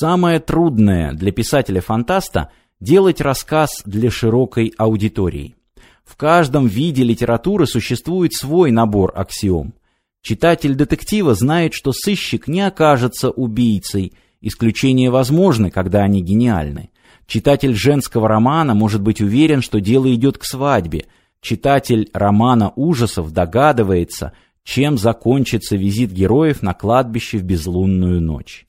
Самое трудное для писателя-фантаста – делать рассказ для широкой аудитории. В каждом виде литературы существует свой набор аксиом. Читатель детектива знает, что сыщик не окажется убийцей, исключения возможны, когда они гениальны. Читатель женского романа может быть уверен, что дело идет к свадьбе. Читатель романа ужасов догадывается, чем закончится визит героев на кладбище в безлунную ночь.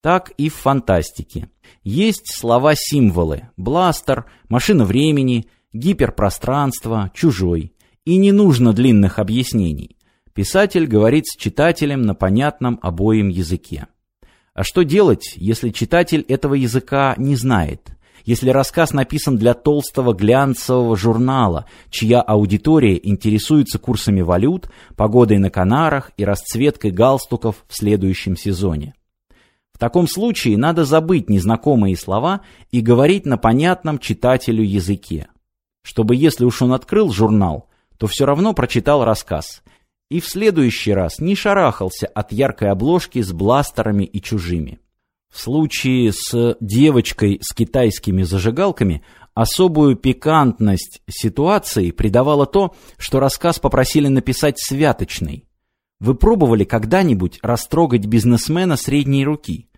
Так и в фантастике. Есть слова-символы – бластер, машина времени, гиперпространство, чужой. И не нужно длинных объяснений. Писатель говорит с читателем на понятном обоим языке. А что делать, если читатель этого языка не знает? Если рассказ написан для толстого глянцевого журнала, чья аудитория интересуется курсами валют, погодой на Канарах и расцветкой галстуков в следующем сезоне? В таком случае надо забыть незнакомые слова и говорить на понятном читателю языке. Чтобы если уж он открыл журнал, то все равно прочитал рассказ. И в следующий раз не шарахался от яркой обложки с бластерами и чужими. В случае с девочкой с китайскими зажигалками особую пикантность ситуации придавало то, что рассказ попросили написать святочный. Вы пробовали когда-нибудь растрогать бизнесмена средней руки?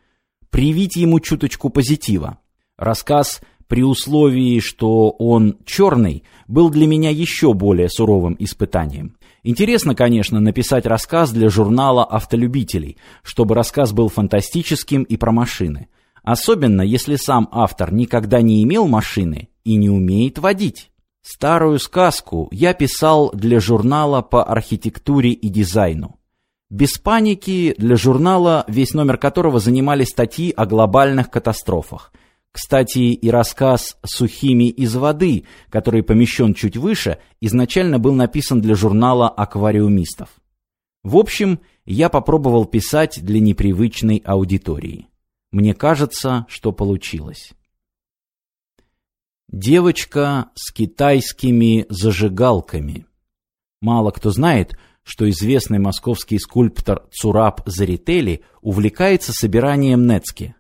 привить ему чуточку позитива. Рассказ при условии, что он черный, был для меня еще более суровым испытанием. Интересно, конечно, написать рассказ для журнала автолюбителей, чтобы рассказ был фантастическим и про машины. Особенно, если сам автор никогда не имел машины и не умеет водить. Старую сказку я писал для журнала по архитектуре и дизайну. Без паники для журнала, весь номер которого занимали статьи о глобальных катастрофах. Кстати, и рассказ «Сухими из воды», который помещен чуть выше, изначально был написан для журнала аквариумистов. В общем, я попробовал писать для непривычной аудитории. Мне кажется, что получилось. Девочка с китайскими зажигалками. Мало кто знает, что известный московский скульптор Цураб Зарители увлекается собиранием нецки.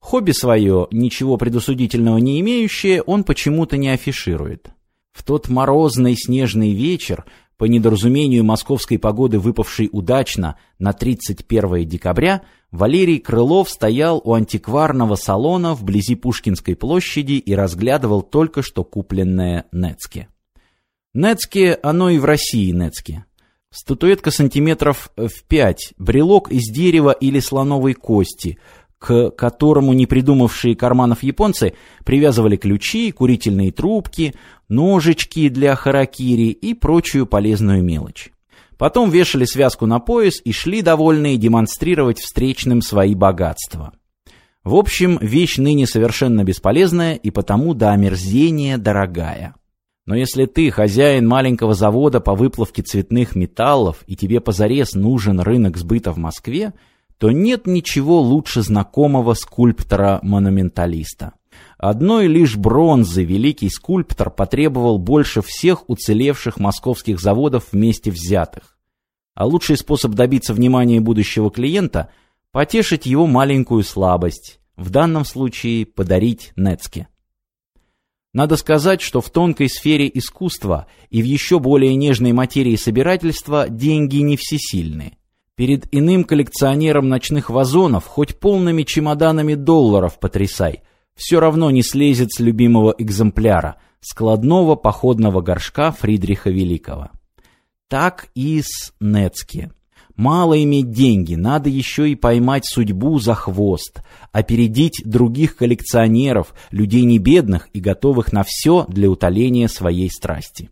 Хобби свое, ничего предусудительного не имеющее, он почему-то не афиширует. В тот морозный снежный вечер, по недоразумению московской погоды, выпавшей удачно на 31 декабря, Валерий Крылов стоял у антикварного салона вблизи Пушкинской площади и разглядывал только что купленное Нецке. Нецке, оно и в России Нецке. Статуэтка сантиметров в пять, брелок из дерева или слоновой кости, к которому не карманов японцы привязывали ключи, курительные трубки, ножички для харакири и прочую полезную мелочь. Потом вешали связку на пояс и шли довольные демонстрировать встречным свои богатства. В общем, вещь ныне совершенно бесполезная и потому до омерзения дорогая. Но если ты хозяин маленького завода по выплавке цветных металлов и тебе позарез нужен рынок сбыта в Москве, то нет ничего лучше знакомого скульптора-монументалиста. Одной лишь бронзы великий скульптор потребовал больше всех уцелевших московских заводов вместе взятых. А лучший способ добиться внимания будущего клиента – потешить его маленькую слабость, в данном случае подарить Нецке. Надо сказать, что в тонкой сфере искусства и в еще более нежной материи собирательства деньги не всесильны. Перед иным коллекционером ночных вазонов хоть полными чемоданами долларов потрясай, все равно не слезет с любимого экземпляра, складного походного горшка Фридриха Великого. Так и с Нецке. Мало иметь деньги, надо еще и поймать судьбу за хвост, опередить других коллекционеров, людей не бедных и готовых на все для утоления своей страсти.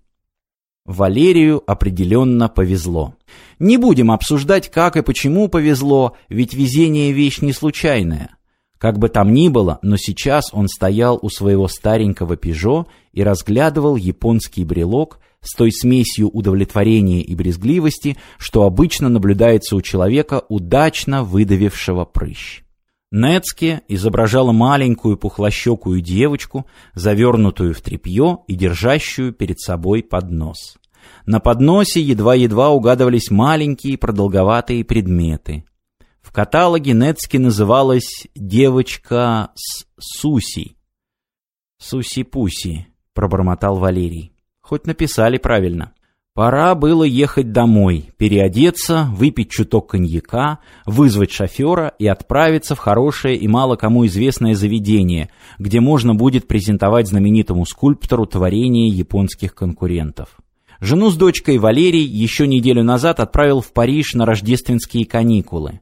Валерию определенно повезло. Не будем обсуждать, как и почему повезло, ведь везение вещь не случайная. Как бы там ни было, но сейчас он стоял у своего старенького «Пежо» и разглядывал японский брелок, с той смесью удовлетворения и брезгливости, что обычно наблюдается у человека, удачно выдавившего прыщ. Нецке изображала маленькую пухлощекую девочку, завернутую в тряпье и держащую перед собой поднос. На подносе едва-едва угадывались маленькие продолговатые предметы. В каталоге Нецки называлась «Девочка с Суси». «Суси-пуси», — пробормотал Валерий. «Хоть написали правильно». Пора было ехать домой, переодеться, выпить чуток коньяка, вызвать шофера и отправиться в хорошее и мало кому известное заведение, где можно будет презентовать знаменитому скульптору творение японских конкурентов. Жену с дочкой Валерий еще неделю назад отправил в Париж на рождественские каникулы.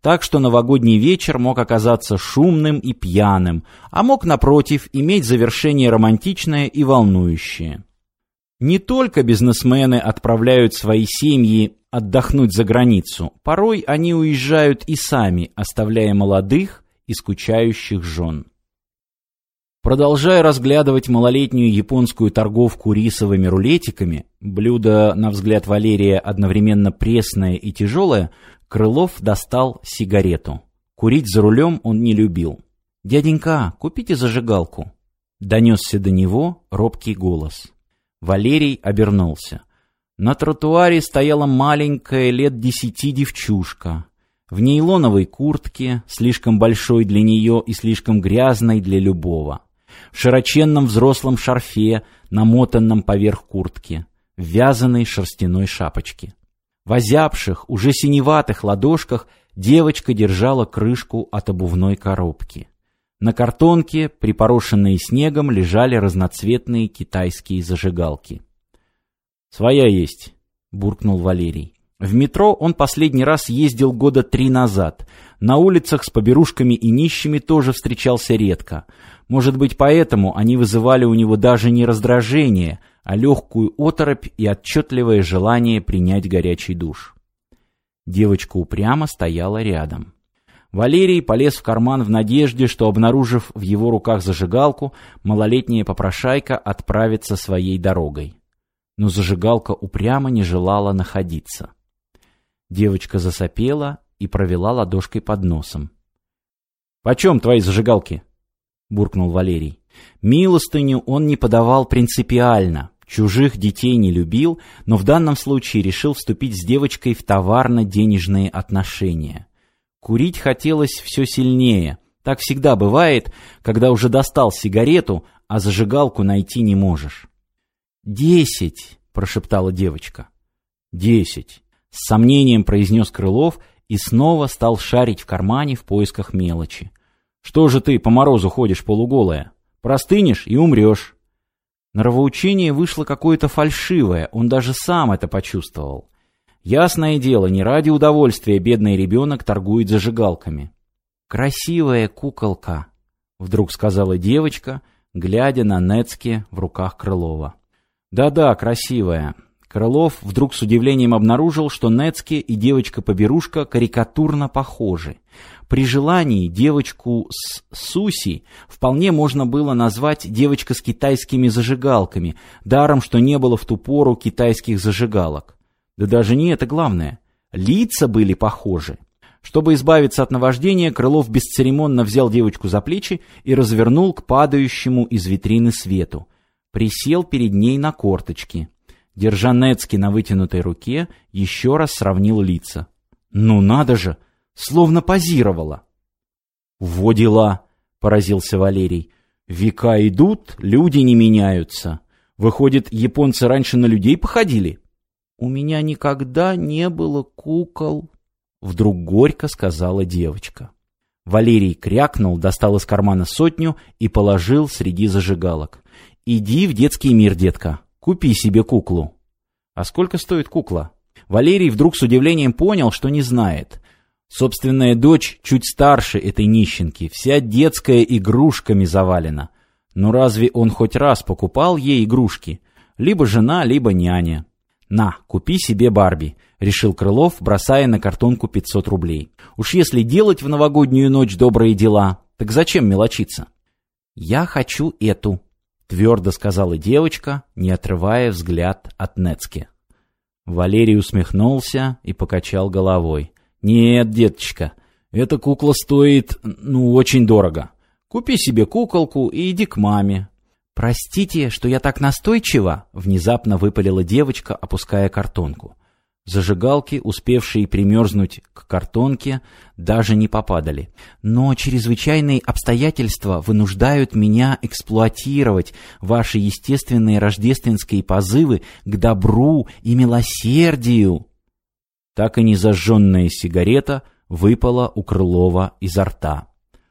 Так что новогодний вечер мог оказаться шумным и пьяным, а мог, напротив, иметь завершение романтичное и волнующее. Не только бизнесмены отправляют свои семьи отдохнуть за границу, порой они уезжают и сами, оставляя молодых и скучающих жен. Продолжая разглядывать малолетнюю японскую торговку рисовыми рулетиками, блюдо, на взгляд Валерия, одновременно пресное и тяжелое, Крылов достал сигарету. Курить за рулем он не любил. «Дяденька, купите зажигалку», — донесся до него робкий голос. Валерий обернулся. На тротуаре стояла маленькая, лет десяти девчушка. В нейлоновой куртке, слишком большой для нее и слишком грязной для любого. В широченном взрослом шарфе, намотанном поверх куртки. В вязаной шерстяной шапочке. В озябших, уже синеватых ладошках девочка держала крышку от обувной коробки. На картонке, припорошенные снегом, лежали разноцветные китайские зажигалки. «Своя есть», — буркнул Валерий. В метро он последний раз ездил года три назад. На улицах с поберушками и нищими тоже встречался редко. Может быть, поэтому они вызывали у него даже не раздражение, а легкую оторопь и отчетливое желание принять горячий душ. Девочка упрямо стояла рядом. Валерий полез в карман в надежде, что, обнаружив в его руках зажигалку, малолетняя попрошайка отправится своей дорогой. Но зажигалка упрямо не желала находиться. Девочка засопела и провела ладошкой под носом. «Почем твои зажигалки?» — буркнул Валерий. Милостыню он не подавал принципиально, чужих детей не любил, но в данном случае решил вступить с девочкой в товарно-денежные отношения. Курить хотелось все сильнее. Так всегда бывает, когда уже достал сигарету, а зажигалку найти не можешь. «Десять!» — прошептала девочка. «Десять!» — с сомнением произнес Крылов и снова стал шарить в кармане в поисках мелочи. «Что же ты по морозу ходишь полуголая? Простынешь и умрешь!» Норовоучение вышло какое-то фальшивое, он даже сам это почувствовал. Ясное дело, не ради удовольствия бедный ребенок торгует зажигалками. «Красивая куколка», — вдруг сказала девочка, глядя на Нецке в руках Крылова. «Да-да, красивая». Крылов вдруг с удивлением обнаружил, что Нецке и девочка-поберушка карикатурно похожи. При желании девочку с Суси вполне можно было назвать девочка с китайскими зажигалками, даром, что не было в ту пору китайских зажигалок. Да даже не это главное. Лица были похожи. Чтобы избавиться от наваждения, Крылов бесцеремонно взял девочку за плечи и развернул к падающему из витрины свету. Присел перед ней на корточки. Держа Нецки на вытянутой руке, еще раз сравнил лица. «Ну надо же! Словно позировала!» «Во дела!» — поразился Валерий. «Века идут, люди не меняются. Выходит, японцы раньше на людей походили?» «У меня никогда не было кукол», — вдруг горько сказала девочка. Валерий крякнул, достал из кармана сотню и положил среди зажигалок. «Иди в детский мир, детка, купи себе куклу». «А сколько стоит кукла?» Валерий вдруг с удивлением понял, что не знает. Собственная дочь чуть старше этой нищенки, вся детская игрушками завалена. Но разве он хоть раз покупал ей игрушки? Либо жена, либо няня. «На, купи себе Барби», — решил Крылов, бросая на картонку 500 рублей. «Уж если делать в новогоднюю ночь добрые дела, так зачем мелочиться?» «Я хочу эту», — твердо сказала девочка, не отрывая взгляд от Нецки. Валерий усмехнулся и покачал головой. «Нет, деточка, эта кукла стоит, ну, очень дорого. Купи себе куколку и иди к маме. «Простите, что я так настойчива», — внезапно выпалила девочка, опуская картонку. Зажигалки, успевшие примерзнуть к картонке, даже не попадали. Но чрезвычайные обстоятельства вынуждают меня эксплуатировать ваши естественные рождественские позывы к добру и милосердию. Так и незажженная сигарета выпала у Крылова изо рта.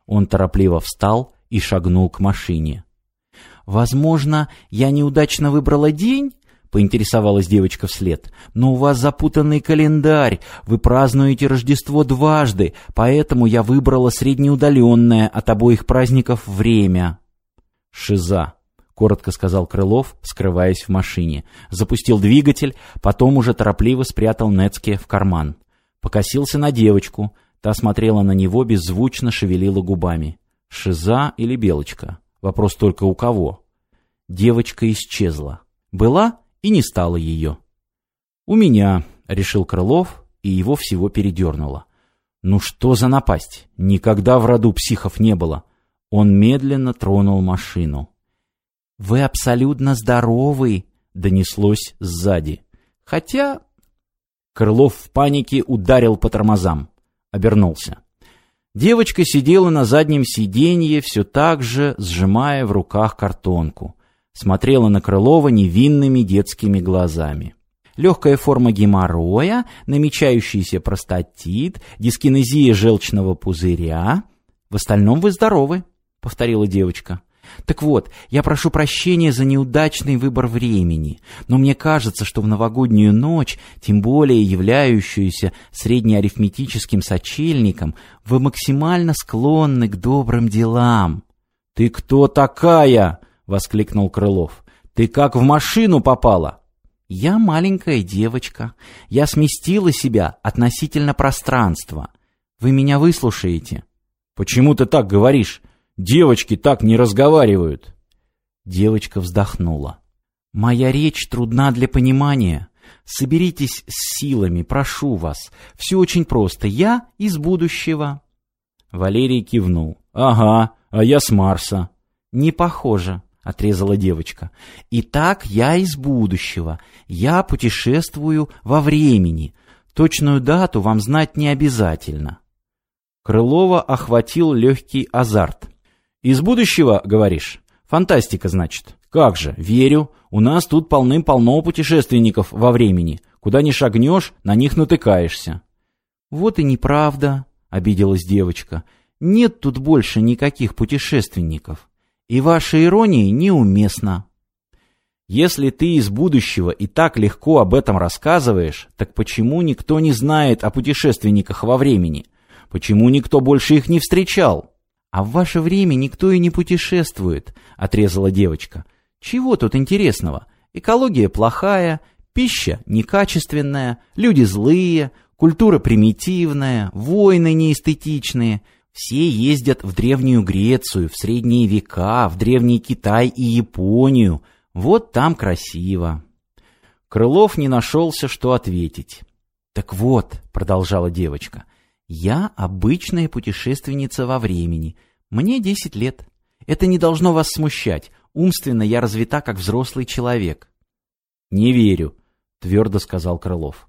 Он торопливо встал и шагнул к машине. «Возможно, я неудачно выбрала день?» — поинтересовалась девочка вслед. «Но у вас запутанный календарь, вы празднуете Рождество дважды, поэтому я выбрала среднеудаленное от обоих праздников время». «Шиза», — коротко сказал Крылов, скрываясь в машине. Запустил двигатель, потом уже торопливо спрятал Нецке в карман. Покосился на девочку, та смотрела на него, беззвучно шевелила губами. «Шиза или Белочка?» Вопрос только у кого. Девочка исчезла. Была и не стало ее. «У меня», — решил Крылов, и его всего передернуло. «Ну что за напасть? Никогда в роду психов не было». Он медленно тронул машину. «Вы абсолютно здоровый», — донеслось сзади. «Хотя...» Крылов в панике ударил по тормозам. Обернулся. Девочка сидела на заднем сиденье, все так же сжимая в руках картонку смотрела на Крылова невинными детскими глазами. Легкая форма геморроя, намечающийся простатит, дискинезия желчного пузыря. В остальном вы здоровы, повторила девочка. Так вот, я прошу прощения за неудачный выбор времени, но мне кажется, что в новогоднюю ночь, тем более являющуюся среднеарифметическим сочельником, вы максимально склонны к добрым делам. «Ты кто такая?» — воскликнул Крылов. «Ты как в машину попала?» «Я маленькая девочка. Я сместила себя относительно пространства. Вы меня выслушаете?» «Почему ты так говоришь? Девочки так не разговаривают!» Девочка вздохнула. «Моя речь трудна для понимания. Соберитесь с силами, прошу вас. Все очень просто. Я из будущего». Валерий кивнул. «Ага, а я с Марса». «Не похоже отрезала девочка. «Итак, я из будущего. Я путешествую во времени. Точную дату вам знать не обязательно». Крылова охватил легкий азарт. «Из будущего, говоришь? Фантастика, значит. Как же, верю. У нас тут полным-полно путешественников во времени. Куда ни шагнешь, на них натыкаешься». «Вот и неправда», — обиделась девочка. «Нет тут больше никаких путешественников и ваша ирония неуместна. Если ты из будущего и так легко об этом рассказываешь, так почему никто не знает о путешественниках во времени? Почему никто больше их не встречал? А в ваше время никто и не путешествует, отрезала девочка. Чего тут интересного? Экология плохая, пища некачественная, люди злые, культура примитивная, войны неэстетичные – все ездят в Древнюю Грецию, в Средние века, в Древний Китай и Японию. Вот там красиво. Крылов не нашелся, что ответить. «Так вот», — продолжала девочка, — «я обычная путешественница во времени. Мне десять лет. Это не должно вас смущать. Умственно я развита, как взрослый человек». «Не верю», — твердо сказал Крылов.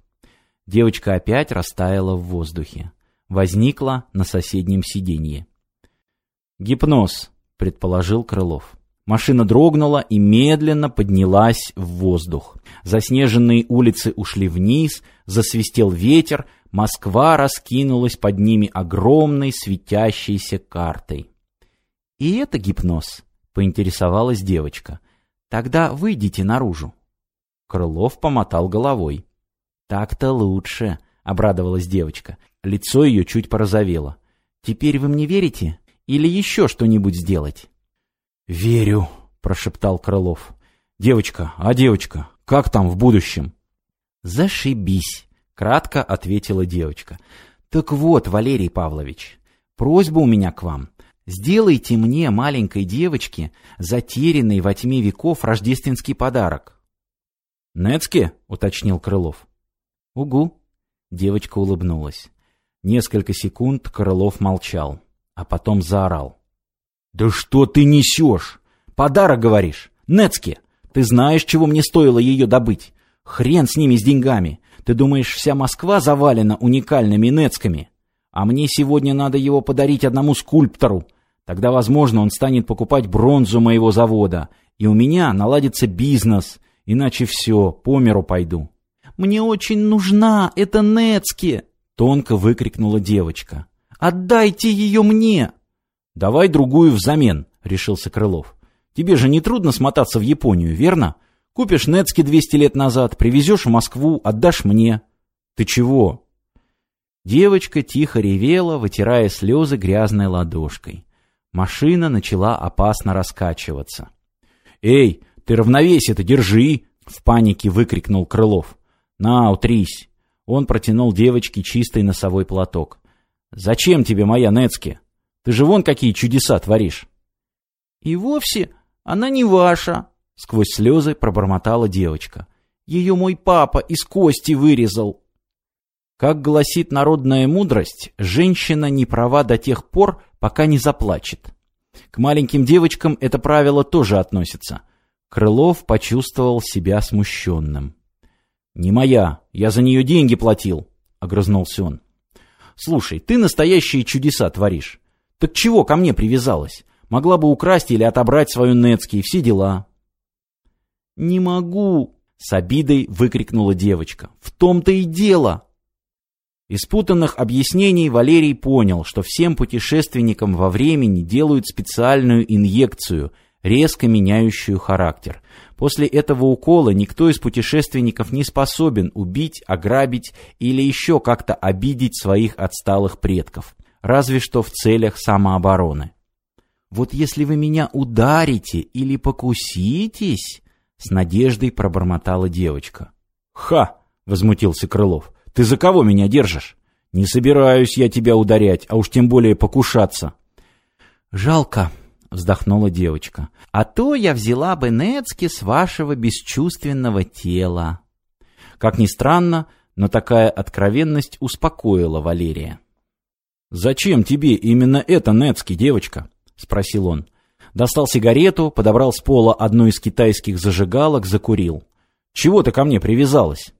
Девочка опять растаяла в воздухе возникла на соседнем сиденье. «Гипноз», — предположил Крылов. Машина дрогнула и медленно поднялась в воздух. Заснеженные улицы ушли вниз, засвистел ветер, Москва раскинулась под ними огромной светящейся картой. «И это гипноз?» — поинтересовалась девочка. «Тогда выйдите наружу». Крылов помотал головой. «Так-то лучше», — обрадовалась девочка. Лицо ее чуть порозовело. «Теперь вы мне верите? Или еще что-нибудь сделать?» «Верю», — прошептал Крылов. «Девочка, а девочка, как там в будущем?» «Зашибись», — кратко ответила девочка. «Так вот, Валерий Павлович, просьба у меня к вам. Сделайте мне, маленькой девочке, затерянный во тьме веков рождественский подарок». «Нецке?» — уточнил Крылов. «Угу», — девочка улыбнулась. Несколько секунд Крылов молчал, а потом заорал. «Да что ты несешь? Подарок, говоришь? Нецке! Ты знаешь, чего мне стоило ее добыть? Хрен с ними, с деньгами. Ты думаешь, вся Москва завалена уникальными нецками? А мне сегодня надо его подарить одному скульптору. Тогда, возможно, он станет покупать бронзу моего завода, и у меня наладится бизнес, иначе все, по миру пойду. «Мне очень нужна эта Нецки!» — тонко выкрикнула девочка. «Отдайте ее мне!» «Давай другую взамен», — решился Крылов. «Тебе же не трудно смотаться в Японию, верно? Купишь Нецки 200 лет назад, привезешь в Москву, отдашь мне». «Ты чего?» Девочка тихо ревела, вытирая слезы грязной ладошкой. Машина начала опасно раскачиваться. «Эй, ты равновесие-то держи!» — в панике выкрикнул Крылов. «На, утрись!» Он протянул девочке чистый носовой платок. «Зачем тебе моя Нецки? Ты же вон какие чудеса творишь!» «И вовсе она не ваша!» — сквозь слезы пробормотала девочка. «Ее мой папа из кости вырезал!» Как гласит народная мудрость, женщина не права до тех пор, пока не заплачет. К маленьким девочкам это правило тоже относится. Крылов почувствовал себя смущенным. «Не моя, я за нее деньги платил», — огрызнулся он. «Слушай, ты настоящие чудеса творишь. Так чего ко мне привязалась? Могла бы украсть или отобрать свою Нецки и все дела». «Не могу», — с обидой выкрикнула девочка. «В том-то и дело». Из путанных объяснений Валерий понял, что всем путешественникам во времени делают специальную инъекцию, резко меняющую характер. После этого укола никто из путешественников не способен убить, ограбить или еще как-то обидеть своих отсталых предков, разве что в целях самообороны. «Вот если вы меня ударите или покуситесь...» — с надеждой пробормотала девочка. «Ха!» — возмутился Крылов. Ты за кого меня держишь? Не собираюсь я тебя ударять, а уж тем более покушаться. Жалко, вздохнула девочка. А то я взяла бы Нецки с вашего бесчувственного тела. Как ни странно, но такая откровенность успокоила Валерия. «Зачем тебе именно это, Нецки, девочка?» — спросил он. Достал сигарету, подобрал с пола одну из китайских зажигалок, закурил. «Чего ты ко мне привязалась?»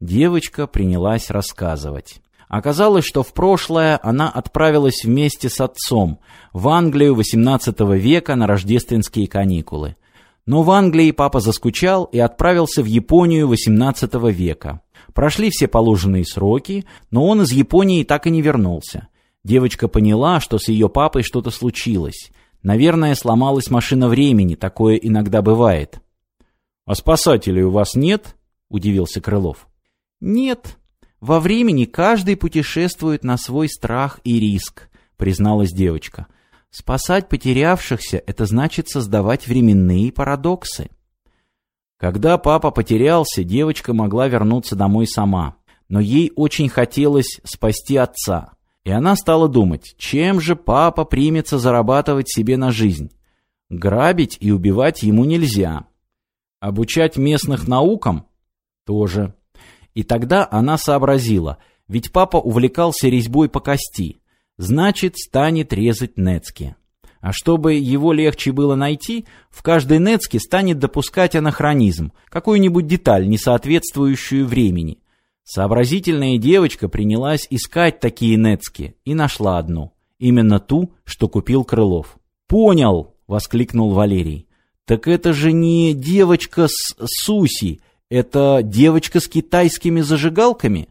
Девочка принялась рассказывать. Оказалось, что в прошлое она отправилась вместе с отцом в Англию XVIII века на рождественские каникулы. Но в Англии папа заскучал и отправился в Японию XVIII века. Прошли все положенные сроки, но он из Японии так и не вернулся. Девочка поняла, что с ее папой что-то случилось. Наверное, сломалась машина времени, такое иногда бывает. «А спасателей у вас нет?» – удивился Крылов. «Нет, во времени каждый путешествует на свой страх и риск», — призналась девочка. «Спасать потерявшихся — это значит создавать временные парадоксы». Когда папа потерялся, девочка могла вернуться домой сама, но ей очень хотелось спасти отца. И она стала думать, чем же папа примется зарабатывать себе на жизнь. Грабить и убивать ему нельзя. Обучать местных наукам – тоже. И тогда она сообразила, ведь папа увлекался резьбой по кости, значит, станет резать Нецки. А чтобы его легче было найти, в каждой Нецке станет допускать анахронизм, какую-нибудь деталь, не соответствующую времени. Сообразительная девочка принялась искать такие Нецки и нашла одну, именно ту, что купил Крылов. «Понял!» — воскликнул Валерий. «Так это же не девочка с Суси, это девочка с китайскими зажигалками?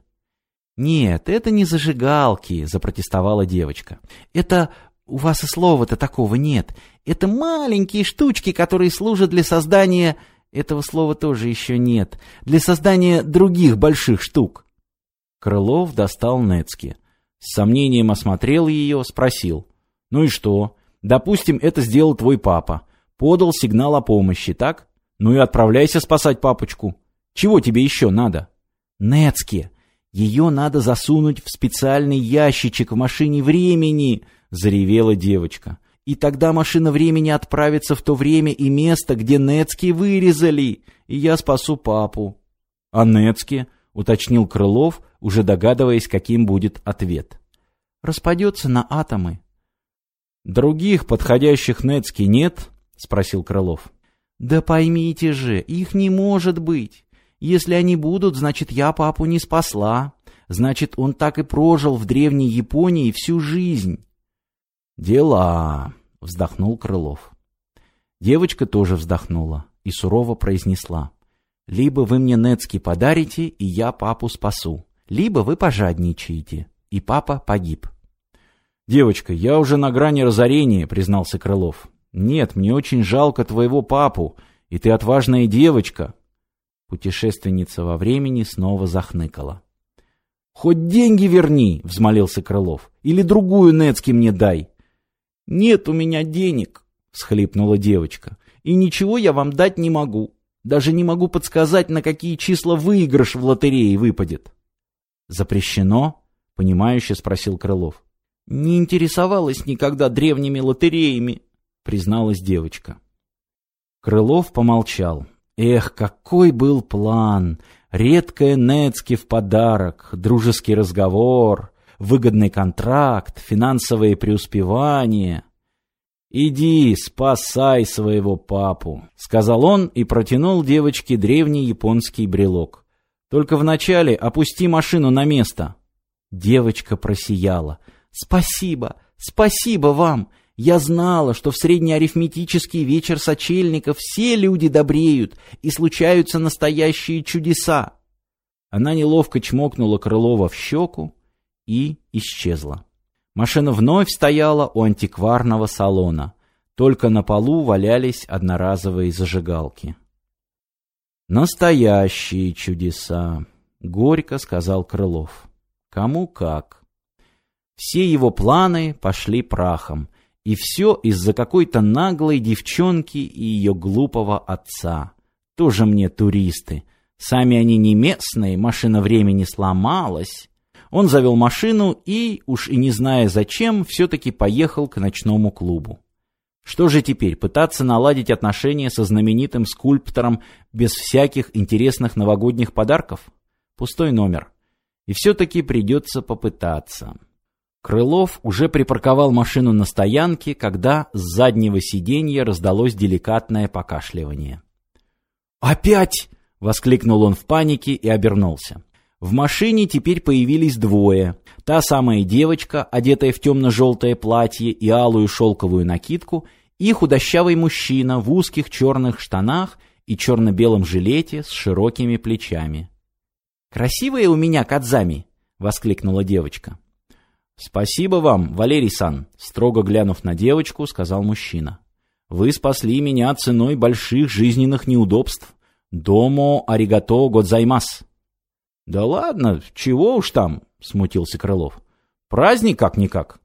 Нет, это не зажигалки, запротестовала девочка. Это у вас и слова-то такого нет. Это маленькие штучки, которые служат для создания... Этого слова тоже еще нет. Для создания других больших штук. Крылов достал Нецки. С сомнением осмотрел ее, спросил. «Ну и что? Допустим, это сделал твой папа. Подал сигнал о помощи, так? Ну и отправляйся спасать папочку. Чего тебе еще надо? Нецки. Ее надо засунуть в специальный ящичек в машине времени, заревела девочка. И тогда машина времени отправится в то время и место, где Нецки вырезали, и я спасу папу. А Нецки, уточнил Крылов, уже догадываясь, каким будет ответ. Распадется на атомы. Других подходящих Нецки нет? спросил Крылов. Да поймите же, их не может быть. Если они будут, значит, я папу не спасла. Значит, он так и прожил в древней Японии всю жизнь. Дела, вздохнул Крылов. Девочка тоже вздохнула и сурово произнесла. Либо вы мне Нецки подарите, и я папу спасу, либо вы пожадничаете, и папа погиб. «Девочка, я уже на грани разорения», — признался Крылов. «Нет, мне очень жалко твоего папу, и ты отважная девочка». Путешественница во времени снова захныкала. «Хоть деньги верни», — взмолился Крылов, — «или другую Нецки мне дай». «Нет у меня денег», — всхлипнула девочка, — «и ничего я вам дать не могу. Даже не могу подсказать, на какие числа выигрыш в лотерее выпадет». «Запрещено?» — понимающе спросил Крылов. «Не интересовалась никогда древними лотереями», — призналась девочка. Крылов помолчал. Эх, какой был план! Редкая Нецки в подарок, дружеский разговор, выгодный контракт, финансовые преуспевания. «Иди, спасай своего папу», — сказал он и протянул девочке древний японский брелок. «Только вначале опусти машину на место». Девочка просияла. «Спасибо, спасибо вам! Я знала, что в среднеарифметический вечер сочельников все люди добреют и случаются настоящие чудеса. Она неловко чмокнула Крылова в щеку и исчезла. Машина вновь стояла у антикварного салона. Только на полу валялись одноразовые зажигалки. «Настоящие чудеса!» — горько сказал Крылов. «Кому как?» Все его планы пошли прахом — и все из-за какой-то наглой девчонки и ее глупого отца. Тоже мне туристы. Сами они не местные, машина времени сломалась. Он завел машину и, уж и не зная зачем, все-таки поехал к ночному клубу. Что же теперь, пытаться наладить отношения со знаменитым скульптором без всяких интересных новогодних подарков? Пустой номер. И все-таки придется попытаться. Крылов уже припарковал машину на стоянке, когда с заднего сиденья раздалось деликатное покашливание. «Опять!» — воскликнул он в панике и обернулся. В машине теперь появились двое. Та самая девочка, одетая в темно-желтое платье и алую шелковую накидку, и худощавый мужчина в узких черных штанах и черно-белом жилете с широкими плечами. «Красивая у меня Кадзами!» — воскликнула девочка. «Спасибо вам, Валерий Сан», — строго глянув на девочку, сказал мужчина. «Вы спасли меня ценой больших жизненных неудобств. Домо аригато годзаймас». «Да ладно, чего уж там», — смутился Крылов. «Праздник как-никак».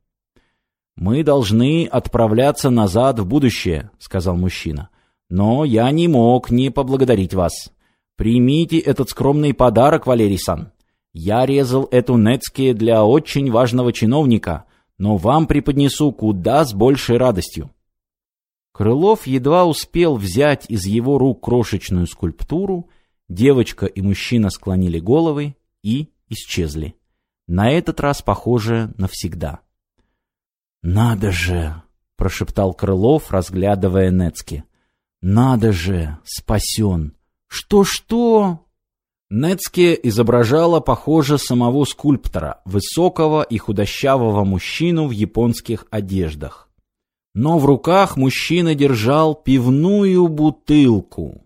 «Мы должны отправляться назад в будущее», — сказал мужчина. «Но я не мог не поблагодарить вас. Примите этот скромный подарок, Валерий Сан». Я резал эту Нецке для очень важного чиновника, но вам преподнесу куда с большей радостью. Крылов едва успел взять из его рук крошечную скульптуру, девочка и мужчина склонили головы и исчезли. На этот раз, похоже, навсегда. «Надо же!» — прошептал Крылов, разглядывая Нецки. «Надо же! Спасен! Что-что?» Нецке изображала, похоже, самого скульптора, высокого и худощавого мужчину в японских одеждах. Но в руках мужчина держал пивную бутылку.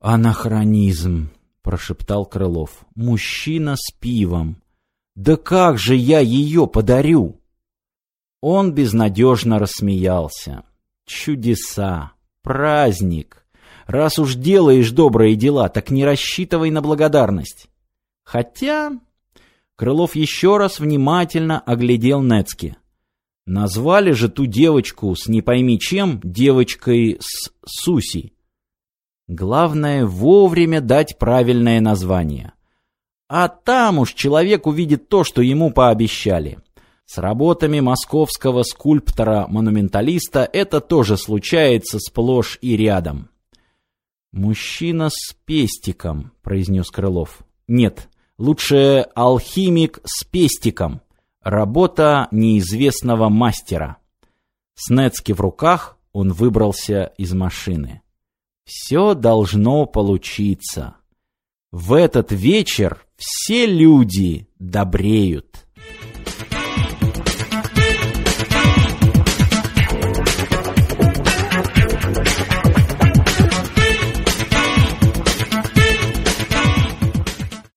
«Анахронизм», — прошептал Крылов. «Мужчина с пивом. Да как же я ее подарю?» Он безнадежно рассмеялся. «Чудеса! Праздник!» Раз уж делаешь добрые дела, так не рассчитывай на благодарность. Хотя... Крылов еще раз внимательно оглядел Нецки. Назвали же ту девочку с не пойми чем девочкой с Суси. Главное вовремя дать правильное название. А там уж человек увидит то, что ему пообещали. С работами московского скульптора-монументалиста это тоже случается сплошь и рядом. «Мужчина с пестиком», — произнес Крылов. «Нет, лучше алхимик с пестиком. Работа неизвестного мастера». С Нецки в руках он выбрался из машины. «Все должно получиться. В этот вечер все люди добреют.